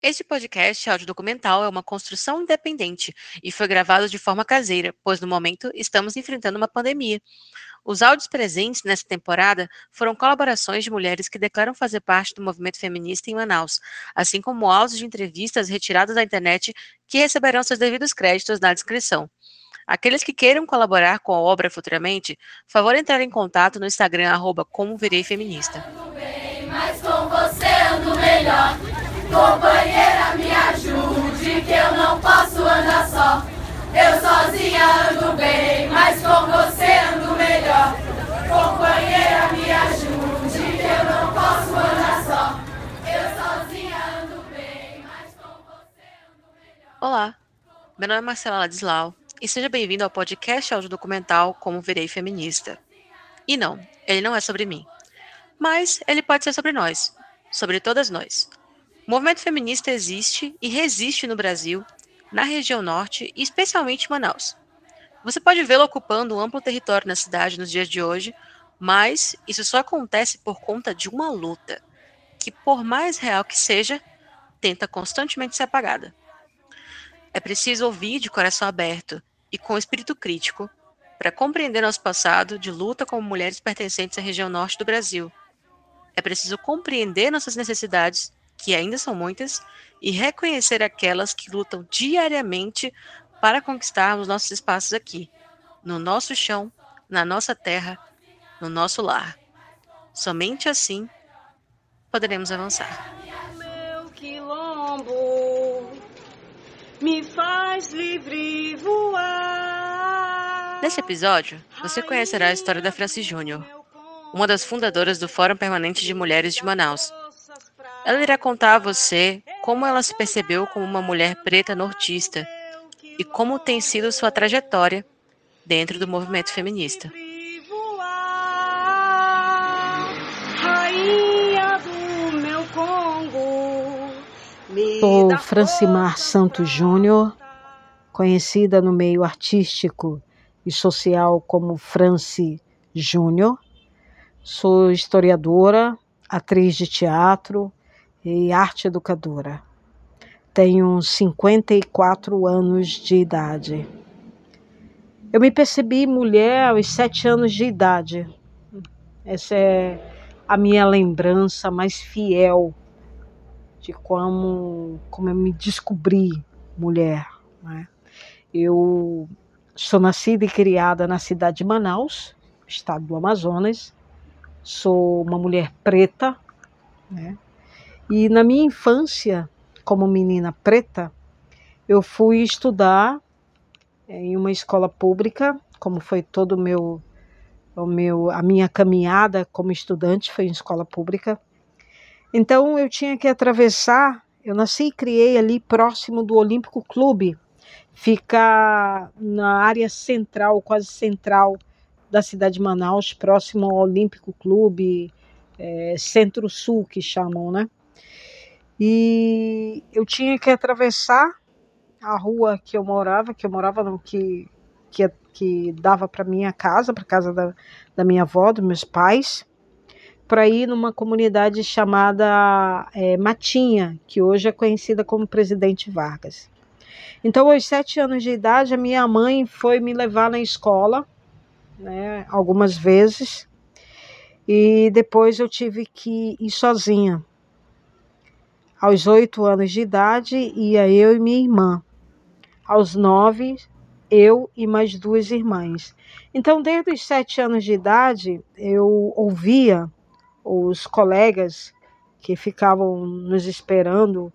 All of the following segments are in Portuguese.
Este podcast audiodocumental é uma construção independente e foi gravado de forma caseira, pois no momento estamos enfrentando uma pandemia. Os áudios presentes nessa temporada foram colaborações de mulheres que declaram fazer parte do movimento feminista em Manaus, assim como áudios de entrevistas retiradas da internet que receberão seus devidos créditos na descrição. Aqueles que queiram colaborar com a obra futuramente, favor entrar em contato no Instagram arroba como virei feminista. Companheira, me ajude, que eu não posso andar só. Eu sozinha ando bem, mas com você ando melhor. Companheira, me ajude, que eu não posso andar só. Eu sozinha ando bem, mas com você ando melhor. Olá, meu nome é Marcela Ladislau e seja bem-vindo ao podcast audiodocumental Como Virei Feminista. E não, ele não é sobre mim, mas ele pode ser sobre nós, sobre todas nós. O movimento feminista existe e resiste no Brasil, na região norte e especialmente em Manaus. Você pode vê-lo ocupando um amplo território na cidade nos dias de hoje, mas isso só acontece por conta de uma luta, que, por mais real que seja, tenta constantemente ser apagada. É preciso ouvir de coração aberto e com espírito crítico para compreender nosso passado de luta como mulheres pertencentes à região norte do Brasil. É preciso compreender nossas necessidades que ainda são muitas, e reconhecer aquelas que lutam diariamente para conquistarmos nossos espaços aqui, no nosso chão, na nossa terra, no nosso lar. Somente assim poderemos avançar. Meu quilombo me faz livre voar. Nesse episódio, você conhecerá a história da Franci Júnior, uma das fundadoras do Fórum Permanente de Mulheres de Manaus ela irá contar a você como ela se percebeu como uma mulher preta nortista e como tem sido sua trajetória dentro do movimento feminista. Sou Francimar Santos Júnior, conhecida no meio artístico e social como Franci Júnior. Sou historiadora, atriz de teatro, e arte educadora. Tenho 54 anos de idade. Eu me percebi mulher aos sete anos de idade. Essa é a minha lembrança mais fiel de como, como eu me descobri mulher. Né? Eu sou nascida e criada na cidade de Manaus, estado do Amazonas. Sou uma mulher preta, né? E na minha infância, como menina preta, eu fui estudar em uma escola pública, como foi todo o meu, o meu a minha caminhada como estudante foi em escola pública. Então eu tinha que atravessar, eu nasci e criei ali próximo do Olímpico Clube, fica na área central, quase central da cidade de Manaus, próximo ao Olímpico Clube, é, Centro-Sul que chamam, né? E eu tinha que atravessar a rua que eu morava, que eu morava que que, que dava para minha casa, para casa da, da minha avó, dos meus pais, para ir numa comunidade chamada é, Matinha, que hoje é conhecida como Presidente Vargas. Então, aos sete anos de idade, a minha mãe foi me levar na escola, né, algumas vezes, e depois eu tive que ir sozinha aos oito anos de idade, ia eu e minha irmã. Aos nove, eu e mais duas irmãs. Então, desde os sete anos de idade, eu ouvia os colegas que ficavam nos esperando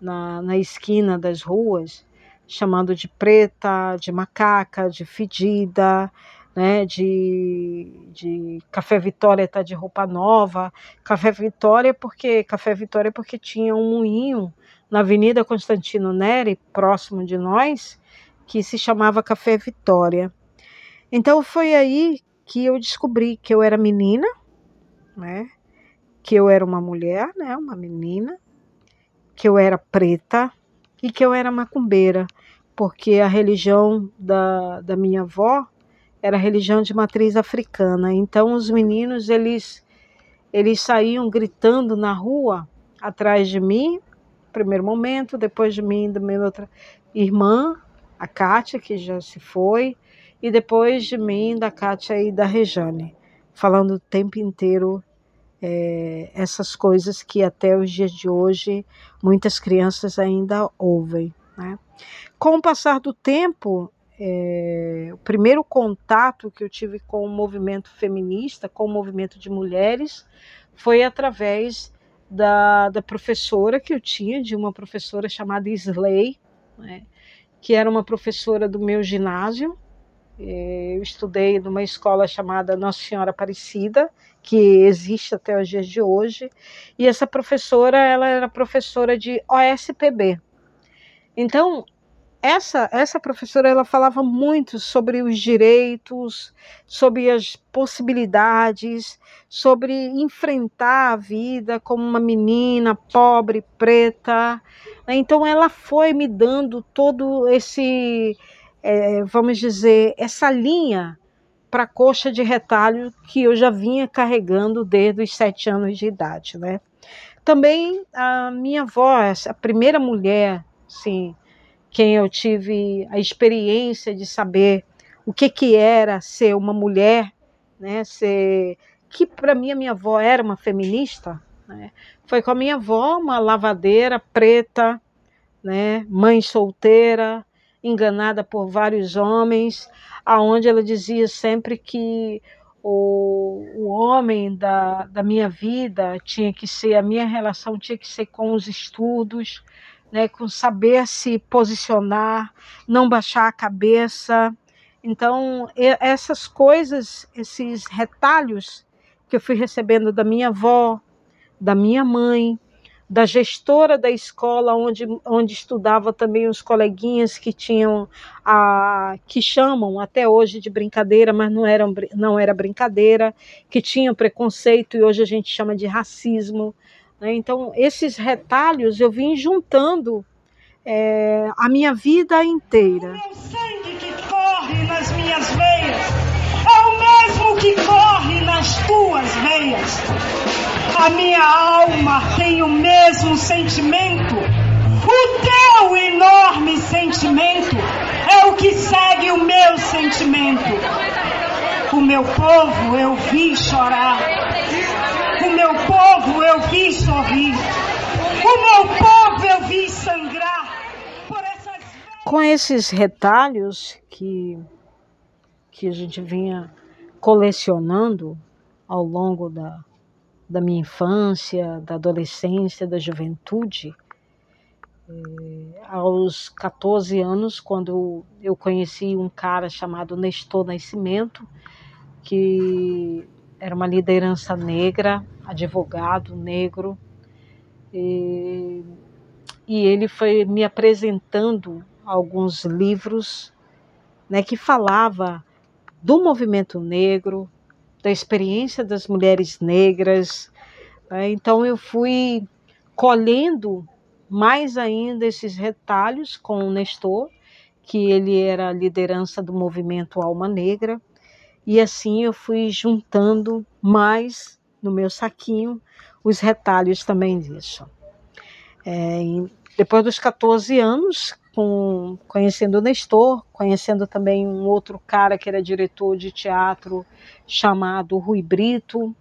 na, na esquina das ruas, chamando de preta, de macaca, de fedida, né, de, de Café Vitória tá de roupa nova, Café Vitória porque Café Vitória porque tinha um moinho na Avenida Constantino Neri, próximo de nós, que se chamava Café Vitória. Então foi aí que eu descobri que eu era menina, né? Que eu era uma mulher, né? Uma menina, que eu era preta e que eu era macumbeira, porque a religião da, da minha avó era religião de matriz africana. Então os meninos eles eles saíam gritando na rua atrás de mim primeiro momento, depois de mim, da minha outra irmã, a Kátia, que já se foi, e depois de mim, da Kátia e da Rejane, falando o tempo inteiro é, essas coisas que até os dias de hoje muitas crianças ainda ouvem. Né? Com o passar do tempo, é, o primeiro contato que eu tive com o movimento feminista, com o movimento de mulheres, foi através da, da professora que eu tinha, de uma professora chamada Slay, né, que era uma professora do meu ginásio. É, eu estudei numa escola chamada Nossa Senhora Aparecida, que existe até os dias de hoje, e essa professora, ela era professora de OSPB. Então, essa essa professora ela falava muito sobre os direitos, sobre as possibilidades, sobre enfrentar a vida como uma menina pobre, preta. Então ela foi me dando todo esse, é, vamos dizer, essa linha para a coxa de retalho que eu já vinha carregando desde os sete anos de idade, né? Também a minha avó, a primeira mulher, sim, quem eu tive a experiência de saber o que, que era ser uma mulher, né, ser que para mim a minha avó era uma feminista, né, foi com a minha avó, uma lavadeira preta, né, mãe solteira, enganada por vários homens, aonde ela dizia sempre que o, o homem da, da minha vida tinha que ser, a minha relação tinha que ser com os estudos, né, com saber se posicionar, não baixar a cabeça. Então, essas coisas, esses retalhos que eu fui recebendo da minha avó, da minha mãe, da gestora da escola onde, onde estudava também os coleguinhas que tinham a que chamam até hoje de brincadeira, mas não era, não era brincadeira, que tinham preconceito e hoje a gente chama de racismo. Né? Então, esses retalhos eu vim juntando é, a minha vida inteira. O meu sangue que corre nas minhas veias é o mesmo que corre nas tuas veias. A minha alma tem o mesmo sentimento. O teu enorme sentimento é o que segue o meu sentimento. O meu povo eu vi chorar o meu povo eu vi sorrir. O meu povo eu vi sangrar. Essas... Com esses retalhos que, que a gente vinha colecionando ao longo da, da minha infância, da adolescência, da juventude, eh, aos 14 anos, quando eu conheci um cara chamado Nestor Nascimento, que era uma liderança negra, advogado negro, e, e ele foi me apresentando alguns livros né, que falava do movimento negro, da experiência das mulheres negras. Né? Então eu fui colhendo mais ainda esses retalhos com o Nestor, que ele era a liderança do movimento Alma Negra, e assim eu fui juntando mais no meu saquinho os retalhos também disso. É, depois dos 14 anos, com, conhecendo o Nestor, conhecendo também um outro cara que era diretor de teatro chamado Rui Brito.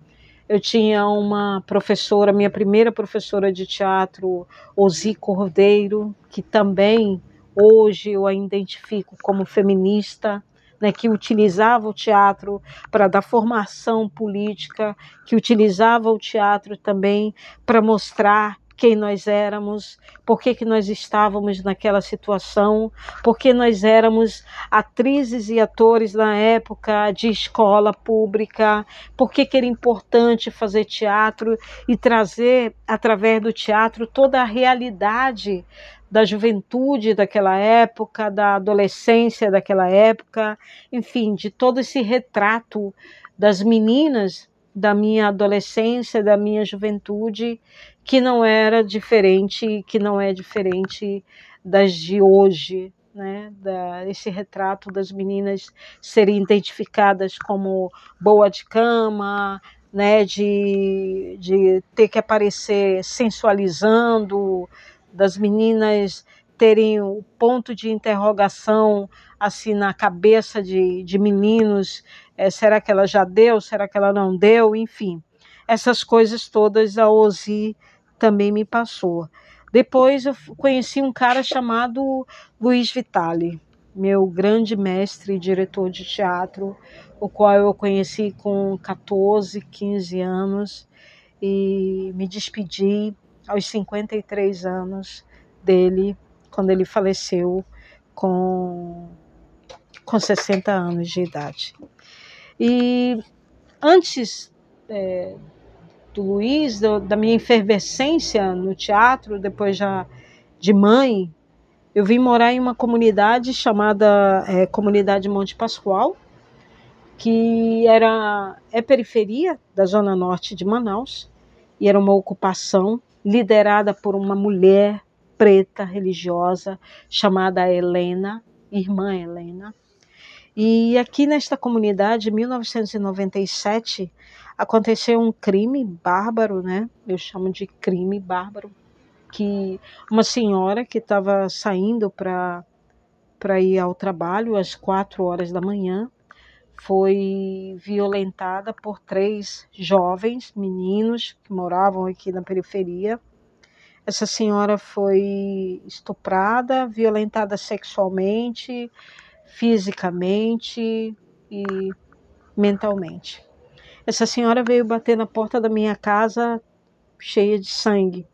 Eu tinha uma professora, minha primeira professora de teatro, Ozi Cordeiro, que também hoje eu a identifico como feminista né, que utilizava o teatro para dar formação política, que utilizava o teatro também para mostrar quem nós éramos, por que, que nós estávamos naquela situação, porque nós éramos atrizes e atores na época de escola pública, por que, que era importante fazer teatro e trazer, através do teatro, toda a realidade da juventude daquela época, da adolescência daquela época, enfim, de todo esse retrato das meninas da minha adolescência, da minha juventude, que não era diferente, que não é diferente das de hoje, né? Da, esse retrato das meninas serem identificadas como boa de cama, né? De, de ter que aparecer sensualizando, das meninas terem o ponto de interrogação assim na cabeça de, de meninos, é, será que ela já deu, será que ela não deu, enfim, essas coisas todas a Ozi também me passou. Depois eu conheci um cara chamado Luiz Vitali, meu grande mestre e diretor de teatro, o qual eu conheci com 14, 15 anos e me despedi aos 53 anos dele, quando ele faleceu com, com 60 anos de idade. E antes é, do Luiz, do, da minha efervescência no teatro, depois já de mãe, eu vim morar em uma comunidade chamada é, Comunidade Monte Pascoal, que era é periferia da zona norte de Manaus e era uma ocupação liderada por uma mulher preta religiosa chamada Helena, irmã Helena. E aqui nesta comunidade, em 1997, aconteceu um crime bárbaro, né? Eu chamo de crime bárbaro, que uma senhora que estava saindo para para ir ao trabalho às quatro horas da manhã foi violentada por três jovens meninos que moravam aqui na periferia. Essa senhora foi estuprada, violentada sexualmente, fisicamente e mentalmente. Essa senhora veio bater na porta da minha casa cheia de sangue.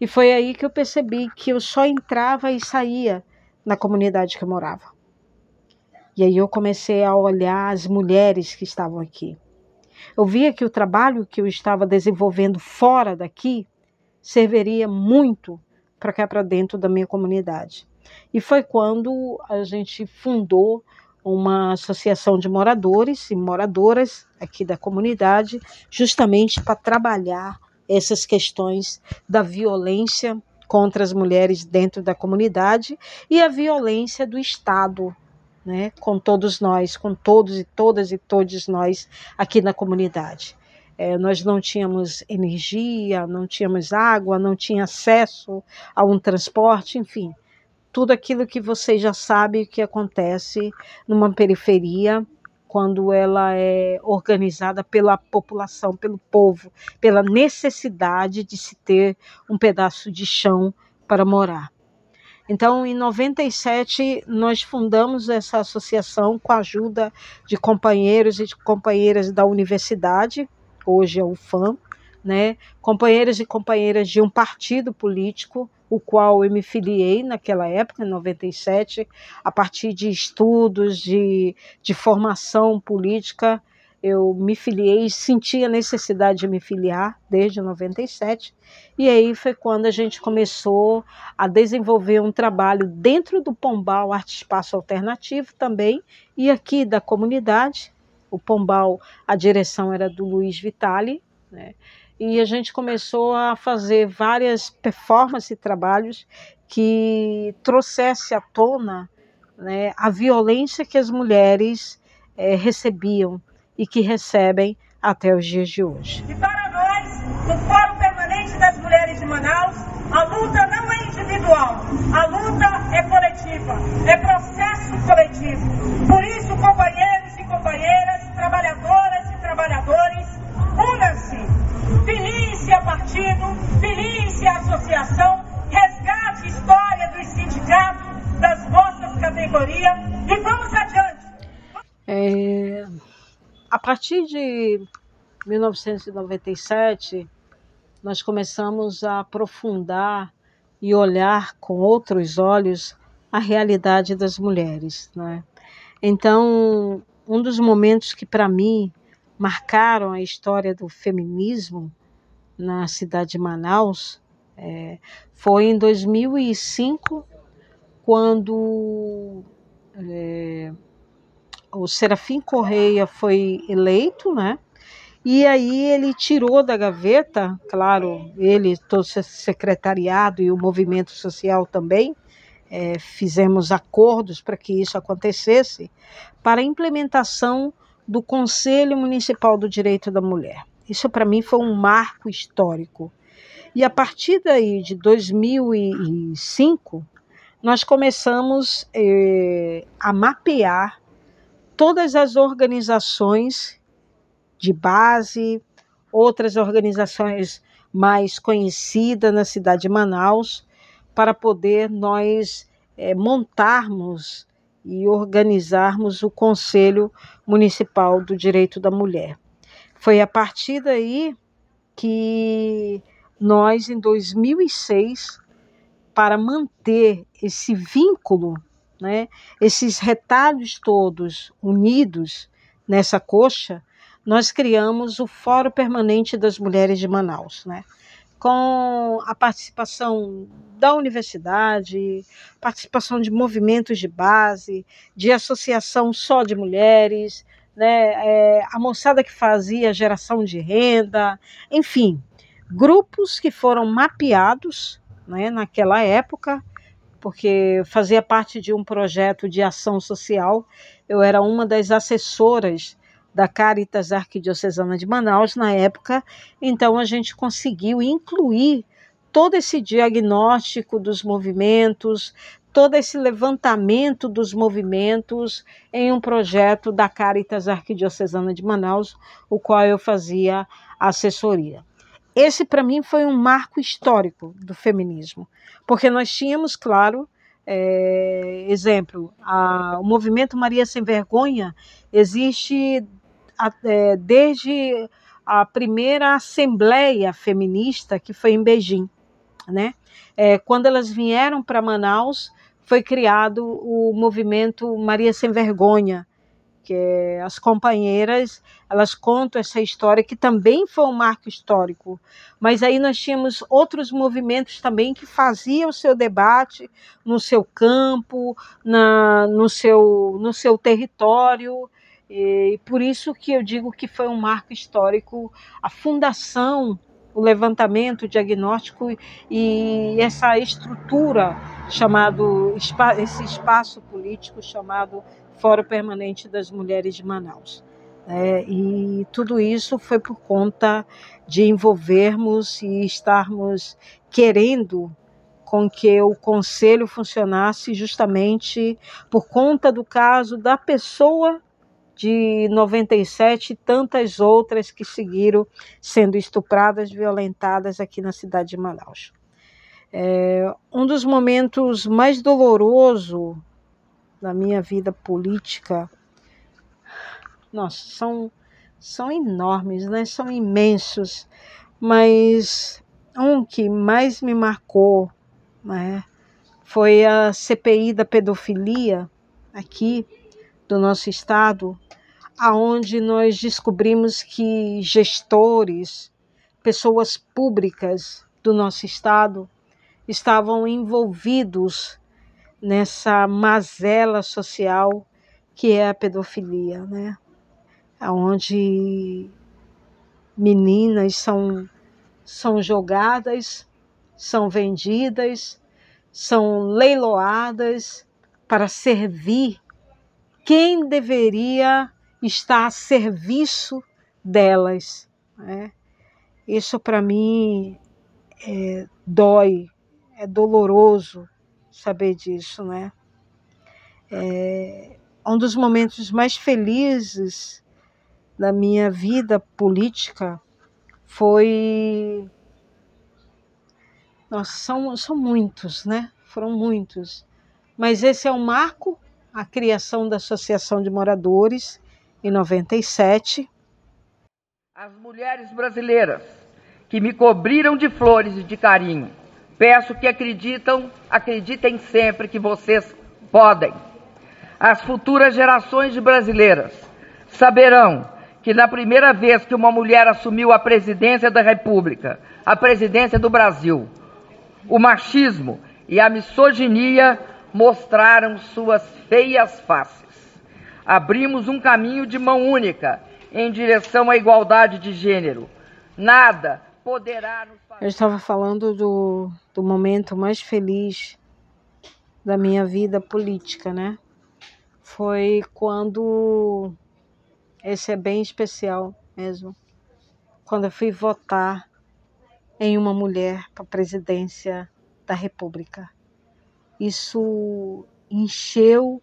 E foi aí que eu percebi que eu só entrava e saía na comunidade que eu morava. E aí eu comecei a olhar as mulheres que estavam aqui. Eu via que o trabalho que eu estava desenvolvendo fora daqui serviria muito para cá para dentro da minha comunidade. E foi quando a gente fundou uma associação de moradores e moradoras aqui da comunidade, justamente para trabalhar essas questões da violência contra as mulheres dentro da comunidade e a violência do Estado, né, com todos nós, com todos e todas e todos nós aqui na comunidade. É, nós não tínhamos energia, não tínhamos água, não tinha acesso a um transporte, enfim tudo aquilo que você já sabe que acontece numa periferia quando ela é organizada pela população, pelo povo, pela necessidade de se ter um pedaço de chão para morar. Então, em 97, nós fundamos essa associação com a ajuda de companheiros e de companheiras da universidade, hoje é o FAM, né? companheiros e companheiras de um partido político o qual eu me filiei naquela época, em 97, a partir de estudos, de, de formação política, eu me filiei senti a necessidade de me filiar desde 97. E aí foi quando a gente começou a desenvolver um trabalho dentro do Pombal Arte Espaço Alternativo também, e aqui da comunidade. O Pombal, a direção era do Luiz Vitali, né? e a gente começou a fazer várias performances e trabalhos que trouxesse à tona né, a violência que as mulheres é, recebiam e que recebem até os dias de hoje. E para nós, no Fórum Permanente das Mulheres de Manaus, a luta não é individual, a luta é coletiva, é processo coletivo. Por isso, companheiros e companheiras, trabalhadoras e trabalhadores, unam-se filie-se a partido, filie-se a associação, resgate história dos sindicatos, das vossas categorias e vamos adiante. É, a partir de 1997, nós começamos a aprofundar e olhar com outros olhos a realidade das mulheres. Né? Então, um dos momentos que para mim marcaram a história do feminismo na cidade de Manaus é, foi em 2005, quando é, o Serafim Correia foi eleito, né? E aí ele tirou da gaveta, claro, ele, todo o secretariado e o movimento social também, é, fizemos acordos para que isso acontecesse, para a implementação do Conselho Municipal do Direito da Mulher. Isso para mim foi um marco histórico. E a partir daí de 2005, nós começamos eh, a mapear todas as organizações de base, outras organizações mais conhecidas na cidade de Manaus, para poder nós é, montarmos e organizarmos o Conselho Municipal do Direito da Mulher. Foi a partir daí que nós, em 2006, para manter esse vínculo, né, esses retalhos todos unidos nessa coxa, nós criamos o Fórum Permanente das Mulheres de Manaus, né? com a participação da universidade, participação de movimentos de base, de associação só de mulheres, né, é, a moçada que fazia geração de renda, enfim, grupos que foram mapeados né, naquela época, porque fazia parte de um projeto de ação social, eu era uma das assessoras da Caritas Arquidiocesana de Manaus na época, então a gente conseguiu incluir todo esse diagnóstico dos movimentos, todo esse levantamento dos movimentos em um projeto da Caritas Arquidiocesana de Manaus, o qual eu fazia assessoria. Esse, para mim, foi um marco histórico do feminismo, porque nós tínhamos, claro, é, exemplo, a, o movimento Maria Sem Vergonha existe é, desde a primeira assembleia feminista que foi em Beijing, né? É, quando elas vieram para Manaus, foi criado o movimento Maria Sem Vergonha, que as companheiras elas contam essa história que também foi um marco histórico. Mas aí nós tínhamos outros movimentos também que faziam o seu debate no seu campo, na, no, seu, no seu território. E por isso que eu digo que foi um marco histórico a fundação, o levantamento, o diagnóstico e essa estrutura chamado esse espaço político chamado Fórum Permanente das Mulheres de Manaus. É, e tudo isso foi por conta de envolvermos e estarmos querendo com que o conselho funcionasse justamente por conta do caso da pessoa de 97 e tantas outras que seguiram sendo estupradas, violentadas aqui na cidade de Manaus. É, um dos momentos mais dolorosos da minha vida política, nossa, são, são enormes, né? são imensos, mas um que mais me marcou né, foi a CPI da pedofilia aqui do nosso estado, aonde nós descobrimos que gestores, pessoas públicas do nosso estado estavam envolvidos nessa mazela social que é a pedofilia, né? Onde meninas são são jogadas, são vendidas, são leiloadas para servir quem deveria está a serviço delas. Né? Isso para mim é, dói, é doloroso saber disso, né? É um dos momentos mais felizes da minha vida política foi. Nossa, são, são muitos, né? Foram muitos. Mas esse é um marco a criação da Associação de Moradores em 97. As mulheres brasileiras que me cobriram de flores e de carinho, peço que acreditam, acreditem sempre que vocês podem. As futuras gerações de brasileiras saberão que na primeira vez que uma mulher assumiu a presidência da República, a presidência do Brasil, o machismo e a misoginia mostraram suas feias faces abrimos um caminho de mão única em direção à igualdade de gênero. Nada. Eu estava falando do, do momento mais feliz da minha vida política, né? Foi quando. Esse é bem especial mesmo. Quando eu fui votar em uma mulher para a presidência da República. Isso encheu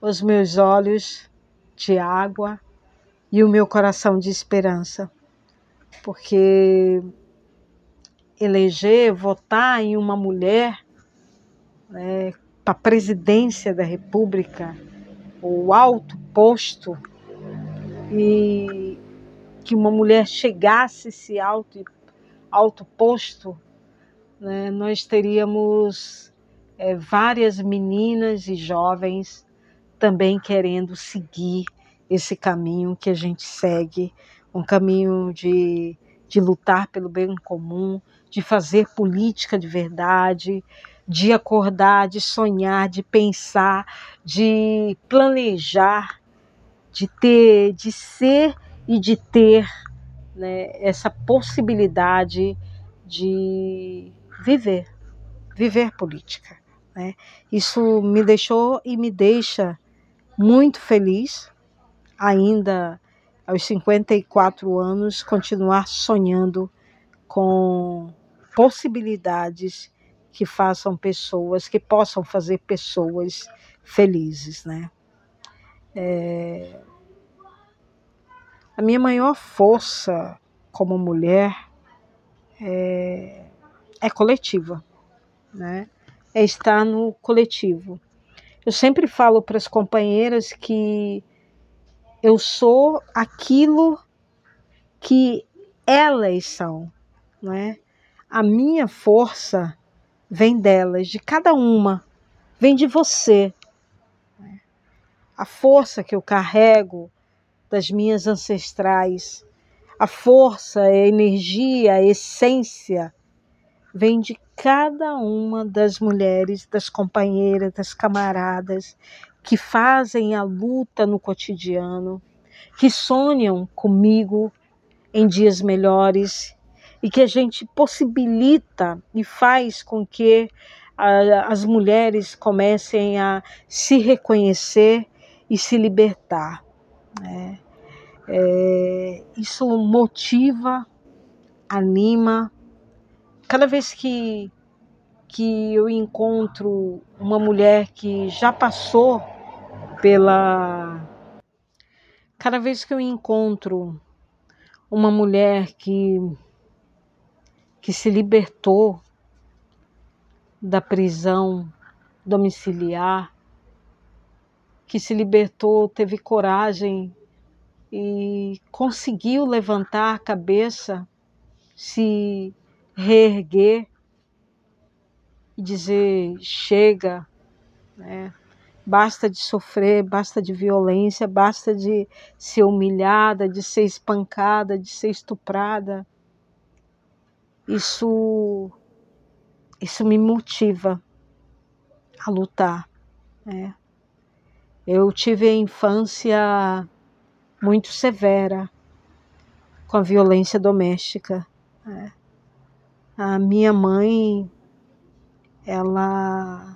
os meus olhos de água e o meu coração de esperança, porque eleger, votar em uma mulher né, para a presidência da República, o alto posto, e que uma mulher chegasse esse alto, alto posto, né, nós teríamos é, várias meninas e jovens também querendo seguir esse caminho que a gente segue, um caminho de, de lutar pelo bem comum, de fazer política de verdade, de acordar, de sonhar, de pensar, de planejar, de ter, de ser e de ter né, essa possibilidade de viver, viver política. Né? Isso me deixou e me deixa muito feliz, ainda aos 54 anos, continuar sonhando com possibilidades que façam pessoas, que possam fazer pessoas felizes, né? É... A minha maior força como mulher é, é coletiva, né? É estar no coletivo. Eu sempre falo para as companheiras que eu sou aquilo que elas são, não é? A minha força vem delas, de cada uma, vem de você. A força que eu carrego das minhas ancestrais, a força, a energia, a essência vem de cada uma das mulheres, das companheiras, das camaradas que fazem a luta no cotidiano, que sonham comigo em dias melhores e que a gente possibilita e faz com que a, as mulheres comecem a se reconhecer e se libertar. Né? É, isso motiva, anima. Cada vez que, que eu encontro uma mulher que já passou pela. Cada vez que eu encontro uma mulher que que se libertou da prisão domiciliar, que se libertou, teve coragem e conseguiu levantar a cabeça, se reerguer e dizer: chega, né? Basta de sofrer, basta de violência, basta de ser humilhada, de ser espancada, de ser estuprada isso isso me motiva a lutar. Né? Eu tive a infância muito severa com a violência doméstica. Né? A minha mãe, ela,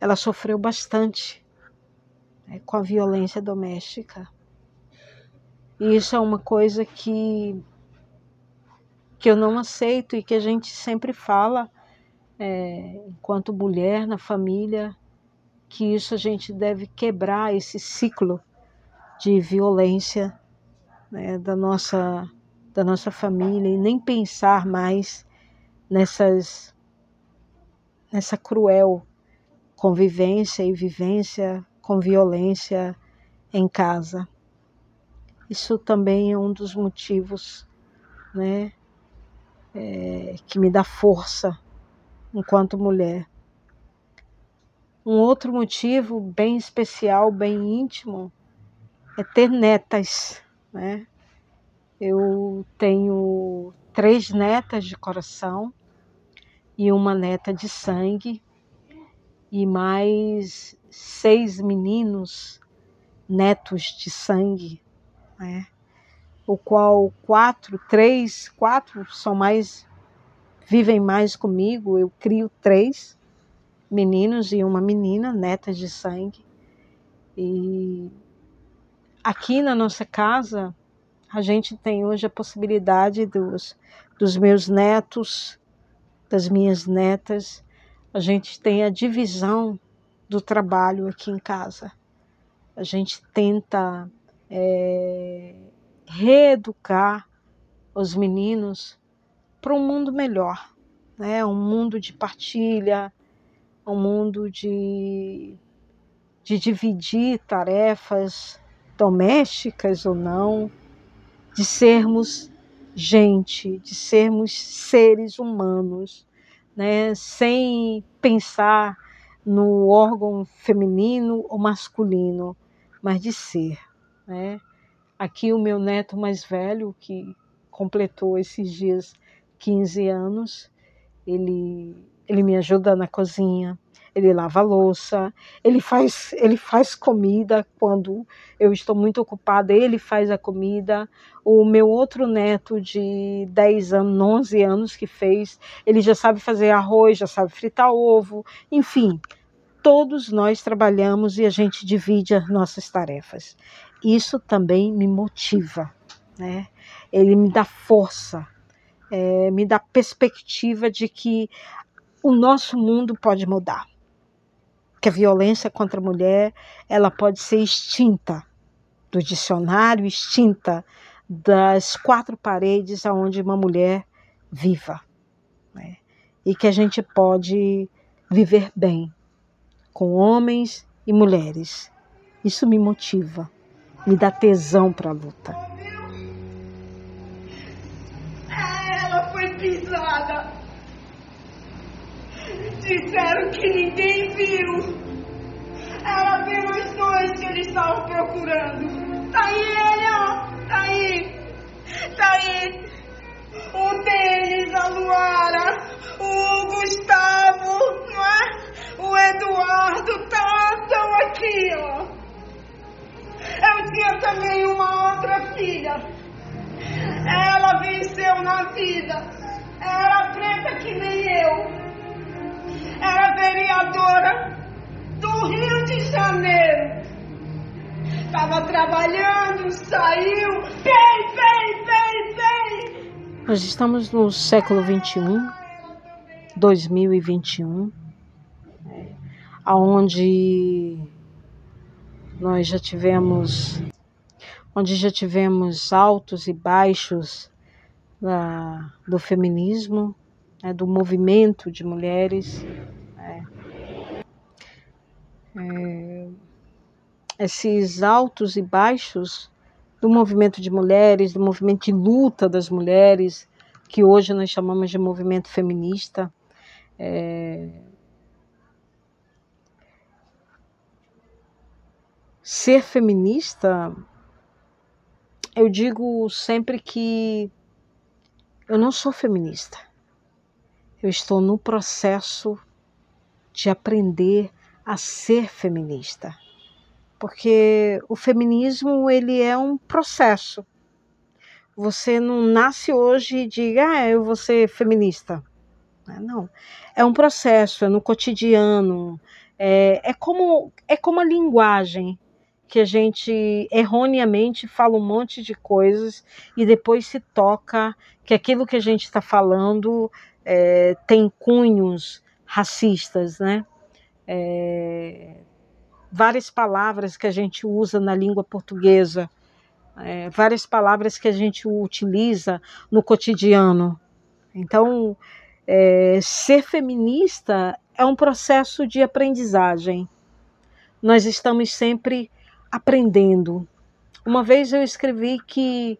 ela sofreu bastante né, com a violência doméstica. E isso é uma coisa que que eu não aceito e que a gente sempre fala, é, enquanto mulher na família, que isso a gente deve quebrar esse ciclo de violência né, da nossa da nossa família e nem pensar mais nessas nessa cruel convivência e vivência com violência em casa. Isso também é um dos motivos, né, é, que me dá força enquanto mulher. Um outro motivo bem especial, bem íntimo, é ter netas. Né? Eu tenho três netas de coração e uma neta de sangue, e mais seis meninos netos de sangue. Né? o qual quatro, três, quatro são mais vivem mais comigo. Eu crio três meninos e uma menina, netas de sangue. E aqui na nossa casa a gente tem hoje a possibilidade dos dos meus netos, das minhas netas, a gente tem a divisão do trabalho aqui em casa. A gente tenta é, reeducar os meninos para um mundo melhor, né? um mundo de partilha, um mundo de, de dividir tarefas domésticas ou não, de sermos gente, de sermos seres humanos, né? sem pensar no órgão feminino ou masculino, mas de ser. Né? Aqui o meu neto mais velho, que completou esses dias 15 anos, ele, ele me ajuda na cozinha, ele lava louça, ele faz, ele faz comida quando eu estou muito ocupada, ele faz a comida. O meu outro neto de 10 anos, 11 anos que fez, ele já sabe fazer arroz, já sabe fritar ovo, enfim, todos nós trabalhamos e a gente divide as nossas tarefas. Isso também me motiva, né? Ele me dá força, é, me dá perspectiva de que o nosso mundo pode mudar, que a violência contra a mulher ela pode ser extinta do dicionário, extinta das quatro paredes aonde uma mulher viva, né? e que a gente pode viver bem com homens e mulheres. Isso me motiva, me dá tesão para a luta. Disseram que ninguém viu. Era apenas dois que eles estavam procurando. Tá aí ele, ó. Tá aí. Tá aí. O Denis, a Luara, o Gustavo, não é? O Eduardo tá, estão aqui, ó. Eu tinha também uma outra filha. Ela venceu na vida. Era trabalhando, saiu. Vem, vem, vem, vem. Nós estamos no século 21, 2021 aonde nós já tivemos onde já tivemos altos e baixos da, do feminismo, né, do movimento de mulheres. Né. É, esses altos e baixos do movimento de mulheres, do movimento de luta das mulheres, que hoje nós chamamos de movimento feminista, é, ser feminista, eu digo sempre que eu não sou feminista. Eu estou no processo de aprender a ser feminista. Porque o feminismo, ele é um processo. Você não nasce hoje e diga, ah, eu vou ser feminista. Não, é um processo, é no cotidiano, é, é, como, é como a linguagem que a gente erroneamente fala um monte de coisas e depois se toca que aquilo que a gente está falando é, tem cunhos racistas, né? É, várias palavras que a gente usa na língua portuguesa, é, várias palavras que a gente utiliza no cotidiano. Então, é, ser feminista é um processo de aprendizagem. Nós estamos sempre aprendendo. Uma vez eu escrevi que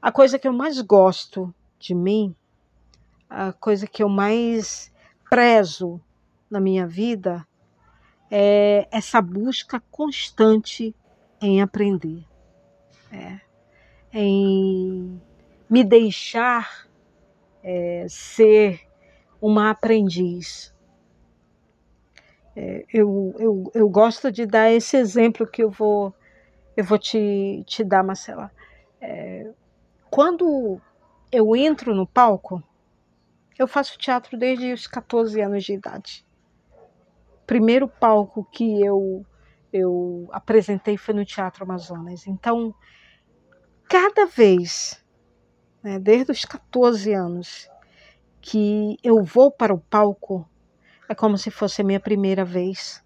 a coisa que eu mais gosto de mim, a coisa que eu mais prezo na minha vida, é essa busca constante em aprender, é, em me deixar é, ser uma aprendiz, é, eu, eu, eu gosto de dar esse exemplo que eu vou, eu vou te, te dar, Marcela. É, quando eu entro no palco, eu faço teatro desde os 14 anos de idade. Primeiro palco que eu, eu apresentei foi no Teatro Amazonas. Então, cada vez né, desde os 14 anos, que eu vou para o palco, é como se fosse a minha primeira vez.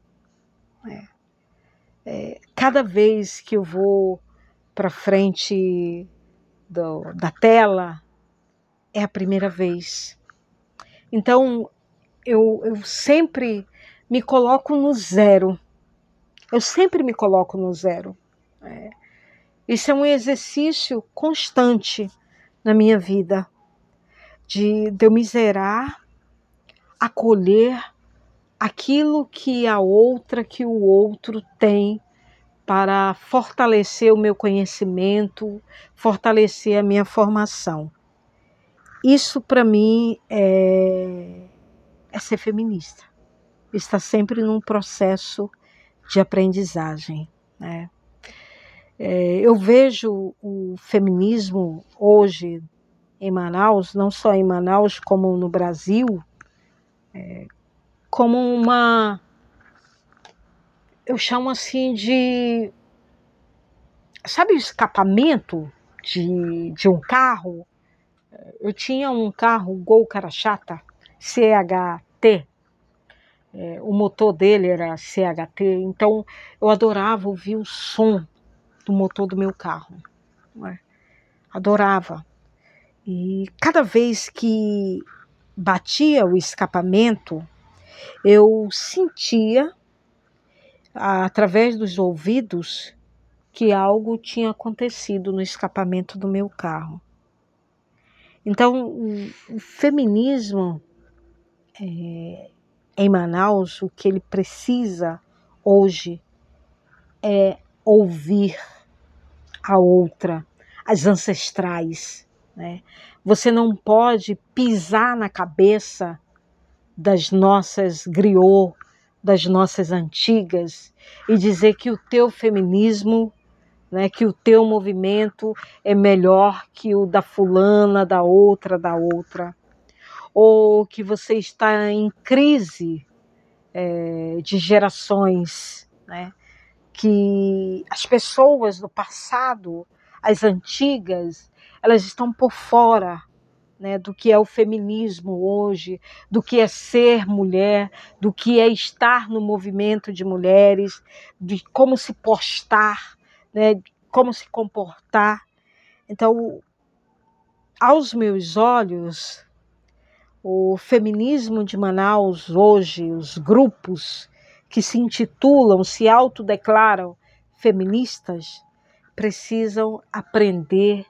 É. É, cada vez que eu vou para frente do, da tela, é a primeira vez. Então, eu, eu sempre me coloco no zero. Eu sempre me coloco no zero. É. Isso é um exercício constante na minha vida, de, de eu me zerar, acolher aquilo que a outra, que o outro tem para fortalecer o meu conhecimento, fortalecer a minha formação. Isso para mim é, é ser feminista. Está sempre num processo de aprendizagem. Né? É, eu vejo o feminismo hoje em Manaus, não só em Manaus, como no Brasil, é, como uma. Eu chamo assim de. Sabe o escapamento de, de um carro? Eu tinha um carro Gol Carachata, CHT, é, o motor dele era CHT, então eu adorava ouvir o som do motor do meu carro. É? Adorava. E cada vez que batia o escapamento, eu sentia, através dos ouvidos, que algo tinha acontecido no escapamento do meu carro. Então, o, feminismo é, em Manaus, o que ele precisa hoje é ouvir a outra, as ancestrais. Né? Você não pode pisar na cabeça das nossas griot, das nossas antigas, e dizer que o teu feminismo, né, que o teu movimento é melhor que o da fulana, da outra, da outra, ou que você está em crise é, de gerações, né, que as pessoas do passado, as antigas, elas estão por fora né, do que é o feminismo hoje, do que é ser mulher, do que é estar no movimento de mulheres, de como se postar, né, como se comportar. Então, aos meus olhos, o feminismo de Manaus hoje, os grupos que se intitulam, se autodeclaram feministas, precisam aprender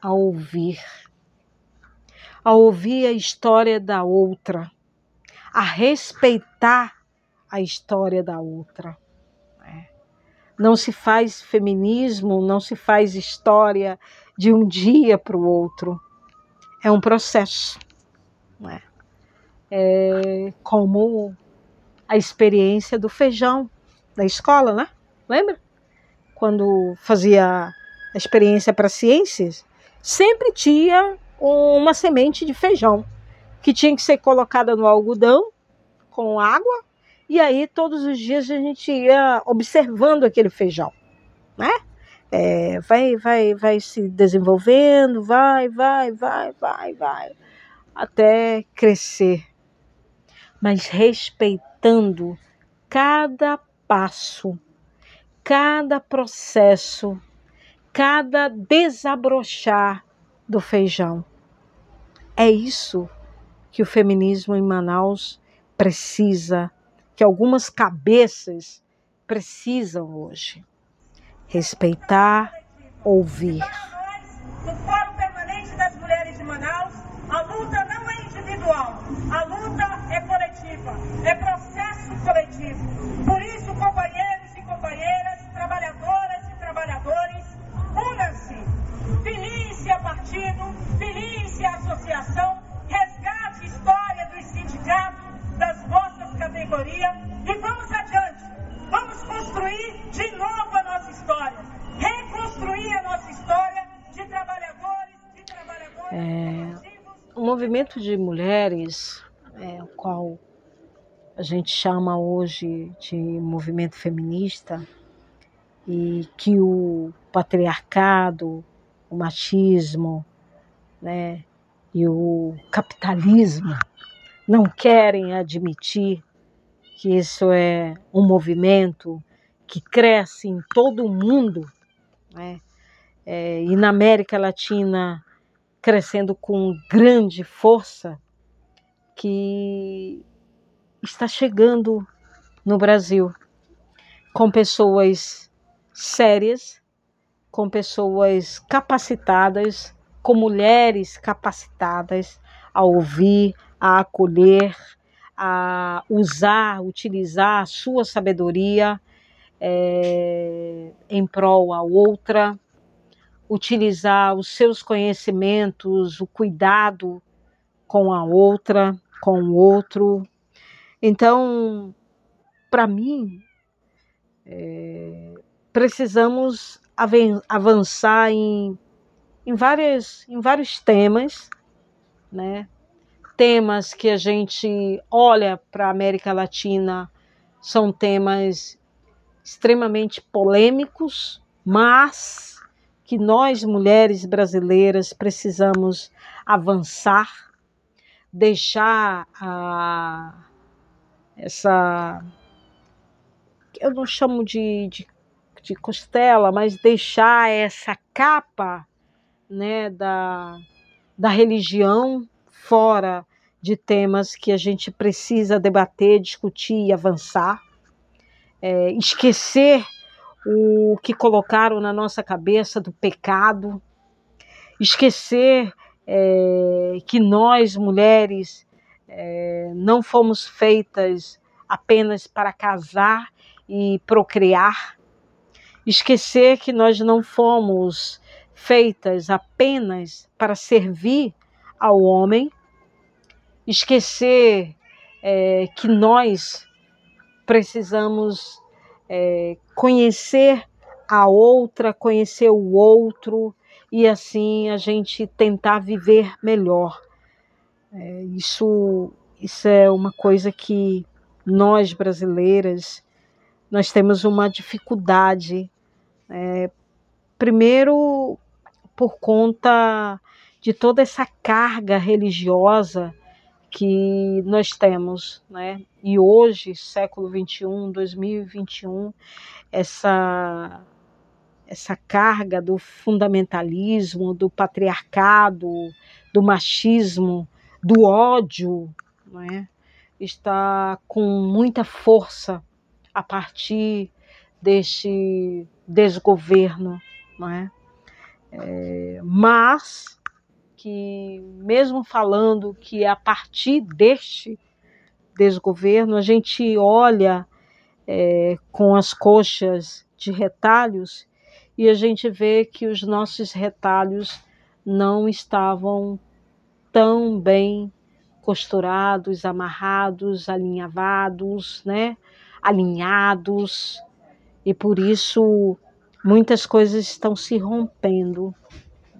a ouvir a ouvir a história da outra, a respeitar a história da outra. Né? Não se faz feminismo, não se faz história de um dia para o outro. É um processo. Né? É como a experiência do feijão da escola, né? Lembra? Quando fazia a experiência para ciências, sempre tinha uma semente de feijão que tinha que ser colocada no algodão com água e aí todos os dias a gente ia observando aquele feijão, né? É, vai, vai, vai se desenvolvendo, vai, vai, vai, vai, vai, até crescer, mas respeitando cada passo, cada processo, cada desabrochar do feijão. É isso que o feminismo em Manaus precisa, que algumas cabeças precisam hoje. Respeitar, ouvir. Fórum Permanente das Mulheres de Manaus, a luta individual, a luta é coletiva, é processo coletivo. Por isso, companheiros e companheiras, trabalhadoras e trabalhadores, unam-se filie-se a partido, filie-se a associação, resgate a história dos sindicatos, das vossas categorias e vamos adiante. Vamos construir de novo a nossa história, reconstruir a nossa história de trabalhadores, de trabalhadoras. É, movimento de mulheres, é, o qual a gente chama hoje de movimento feminista, e que o patriarcado, o machismo, né, e o capitalismo não querem admitir que isso é um movimento que cresce em todo o mundo, né? É, e na América Latina crescendo com grande força, que está chegando no Brasil com pessoas sérias, com pessoas capacitadas, com mulheres capacitadas a ouvir, a acolher, a usar, utilizar a sua sabedoria é, em prol a outra, utilizar os seus conhecimentos, o cuidado com a outra, com o outro. Então, para mim, é, precisamos avançar em, em, várias, em vários temas, né? Temas que a gente olha para a América Latina são temas extremamente polêmicos, mas que nós, mulheres brasileiras, precisamos avançar, deixar a, essa. Eu não chamo de, de, de costela, mas deixar essa capa né, da, da religião fora de temas que a gente precisa debater, discutir e avançar é, esquecer o que colocaram na nossa cabeça do pecado, esquecer é, que nós, mulheres, é, não fomos feitas apenas para casar e procriar, esquecer que nós não fomos feitas apenas para servir ao homem, esquecer é, que nós precisamos é, conhecer a outra, conhecer o outro e assim a gente tentar viver melhor. É, isso, isso é uma coisa que nós brasileiras nós temos uma dificuldade. É, primeiro por conta de toda essa carga religiosa que nós temos, né? E hoje, século 21, 2021, essa essa carga do fundamentalismo, do patriarcado, do machismo, do ódio, né? está com muita força a partir deste desgoverno, não é? é mas que, mesmo falando que a partir deste desgoverno, a gente olha é, com as coxas de retalhos e a gente vê que os nossos retalhos não estavam tão bem costurados, amarrados, alinhavados, né? alinhados, e por isso muitas coisas estão se rompendo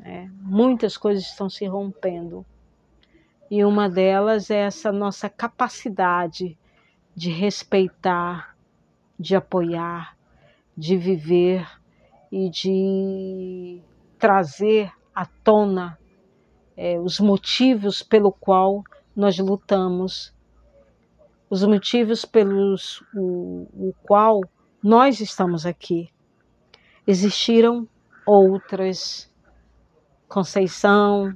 é, muitas coisas estão se rompendo. E uma delas é essa nossa capacidade de respeitar, de apoiar, de viver e de trazer à tona é, os motivos pelo qual nós lutamos, os motivos pelos o, o qual nós estamos aqui. Existiram outras Conceição,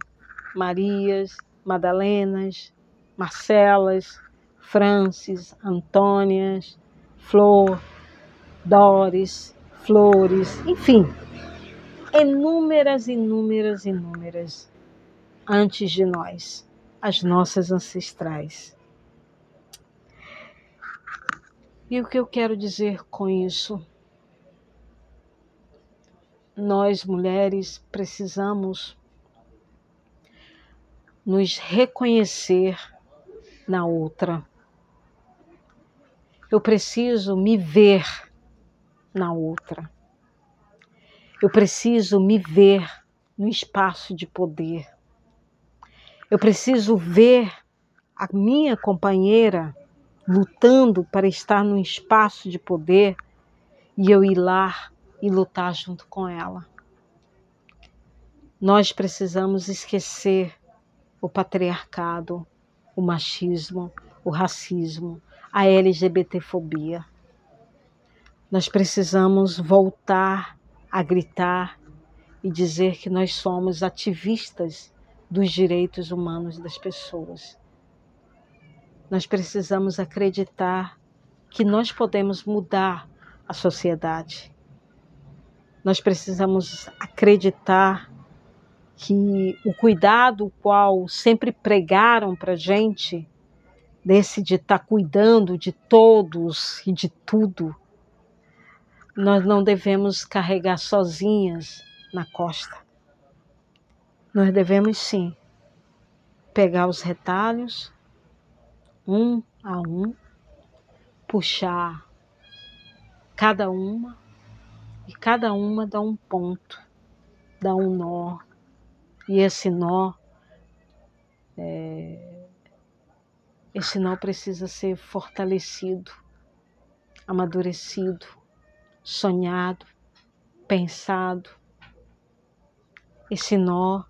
Marias, Madalenas, Marcelas, Francis, Antônias, Flor, Doris, Flores, enfim, inúmeras, inúmeras, inúmeras antes de nós, as nossas ancestrais. E o que eu quero dizer com isso? Nós mulheres precisamos nos reconhecer na outra. Eu preciso me ver na outra. Eu preciso me ver no espaço de poder. Eu preciso ver a minha companheira lutando para estar no espaço de poder e eu ir lá e lutar junto com ela. Nós precisamos esquecer o patriarcado, o machismo, o racismo, a LGBTfobia. Nós precisamos voltar a gritar e dizer que nós somos ativistas dos direitos humanos das pessoas. Nós precisamos acreditar que nós podemos mudar a sociedade. Nós precisamos acreditar que o cuidado qual sempre pregaram para gente, desse de estar tá cuidando de todos e de tudo, nós não devemos carregar sozinhas na costa. Nós devemos sim pegar os retalhos, um a um, puxar cada uma e cada uma dá um ponto, dá um nó. E esse nó, é, esse nó precisa ser fortalecido, amadurecido, sonhado, pensado. Esse nó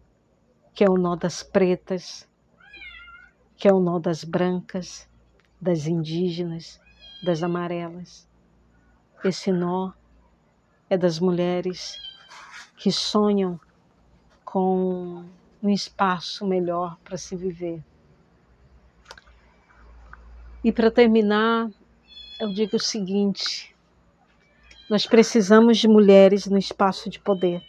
que é o nó das pretas, que é o nó das brancas, das indígenas, das amarelas. Esse nó é das mulheres que sonham com um espaço melhor para se viver. E para terminar, eu digo o seguinte: nós precisamos de mulheres no espaço de poder.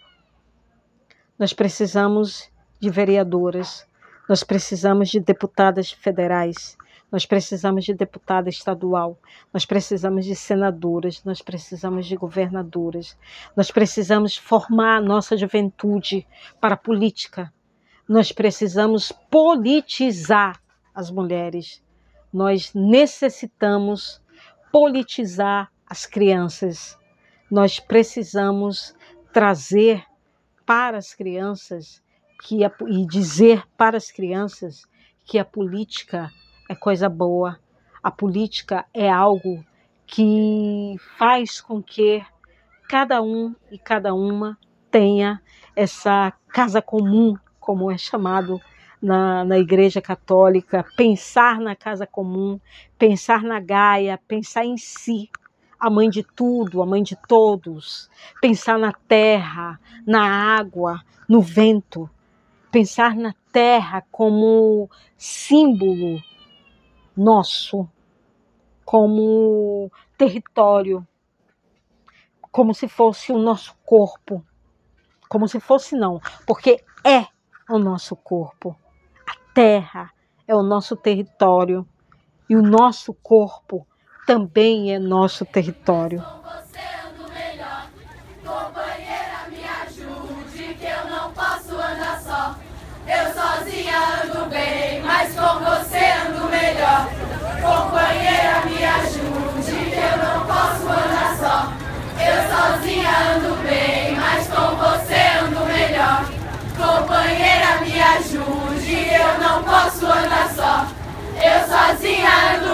Nós precisamos de vereadoras, nós precisamos de deputadas federais, nós precisamos de deputada estadual, nós precisamos de senadoras, nós precisamos de governadoras, nós precisamos formar a nossa juventude para a política, nós precisamos politizar as mulheres, nós necessitamos politizar as crianças, nós precisamos trazer para as crianças que a, e dizer para as crianças que a política é coisa boa, a política é algo que faz com que cada um e cada uma tenha essa casa comum, como é chamado na, na Igreja Católica, pensar na casa comum, pensar na Gaia, pensar em si, a mãe de tudo, a mãe de todos, pensar na terra, na água, no vento, pensar na terra como símbolo nosso, como território, como se fosse o nosso corpo. Como se fosse, não, porque é o nosso corpo. A terra é o nosso território e o nosso corpo também é nosso território. ando bem, mas com você Companheira, me ajude, eu não posso andar só. Eu sozinha ando bem, mas com você ando melhor. Companheira, me ajude, eu não posso andar só. Eu sozinha ando